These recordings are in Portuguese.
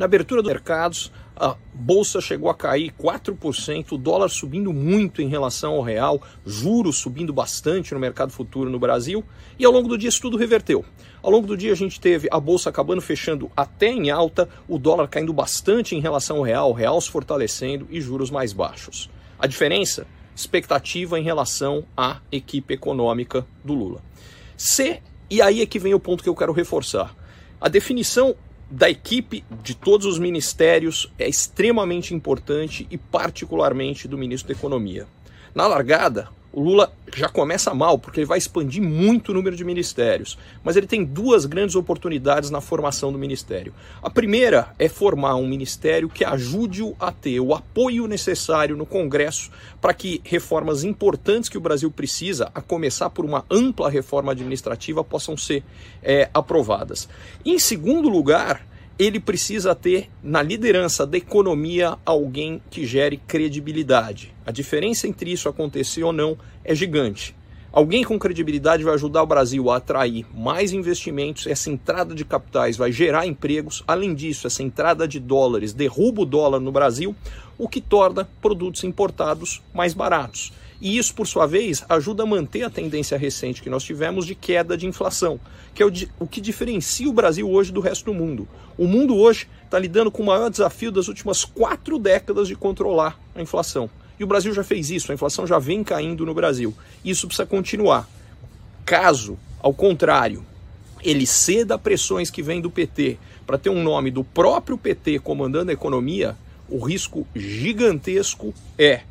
na abertura dos mercados, a bolsa chegou a cair 4%, o dólar subindo muito em relação ao real, juros subindo bastante no mercado futuro no Brasil, e ao longo do dia isso tudo reverteu. Ao longo do dia a gente teve a bolsa acabando fechando até em alta, o dólar caindo bastante em relação ao real, real se fortalecendo e juros mais baixos. A diferença? Expectativa em relação à equipe econômica do Lula. Se e aí é que vem o ponto que eu quero reforçar. A definição da equipe de todos os ministérios é extremamente importante e particularmente do ministro da Economia. Na largada, o Lula já começa mal, porque ele vai expandir muito o número de ministérios. Mas ele tem duas grandes oportunidades na formação do ministério. A primeira é formar um ministério que ajude-o a ter o apoio necessário no Congresso para que reformas importantes que o Brasil precisa, a começar por uma ampla reforma administrativa, possam ser é, aprovadas. Em segundo lugar, ele precisa ter na liderança da economia alguém que gere credibilidade. A diferença entre isso acontecer ou não é gigante. Alguém com credibilidade vai ajudar o Brasil a atrair mais investimentos, essa entrada de capitais vai gerar empregos. Além disso, essa entrada de dólares derruba o dólar no Brasil, o que torna produtos importados mais baratos. E isso, por sua vez, ajuda a manter a tendência recente que nós tivemos de queda de inflação, que é o, o que diferencia o Brasil hoje do resto do mundo. O mundo hoje está lidando com o maior desafio das últimas quatro décadas de controlar a inflação. E o Brasil já fez isso, a inflação já vem caindo no Brasil. Isso precisa continuar. Caso, ao contrário, ele ceda a pressões que vêm do PT para ter um nome do próprio PT comandando a economia, o risco gigantesco é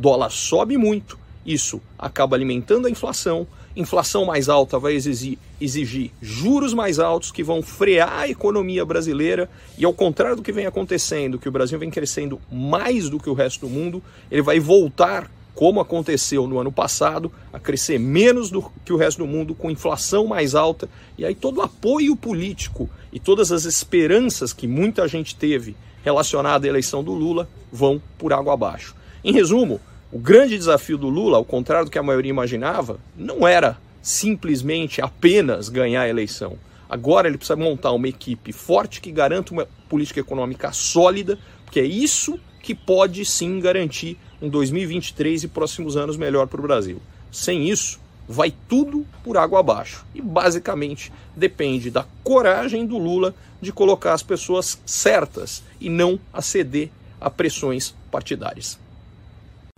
dólar sobe muito, isso acaba alimentando a inflação, inflação mais alta vai exigir, exigir, juros mais altos que vão frear a economia brasileira. E ao contrário do que vem acontecendo, que o Brasil vem crescendo mais do que o resto do mundo, ele vai voltar como aconteceu no ano passado, a crescer menos do que o resto do mundo, com inflação mais alta, e aí todo o apoio político e todas as esperanças que muita gente teve relacionada à eleição do Lula vão por água abaixo. Em resumo, o grande desafio do Lula, ao contrário do que a maioria imaginava, não era simplesmente apenas ganhar a eleição. Agora ele precisa montar uma equipe forte que garanta uma política econômica sólida, porque é isso que pode sim garantir um 2023 e próximos anos melhor para o Brasil. Sem isso, vai tudo por água abaixo. E basicamente depende da coragem do Lula de colocar as pessoas certas e não aceder a pressões partidárias.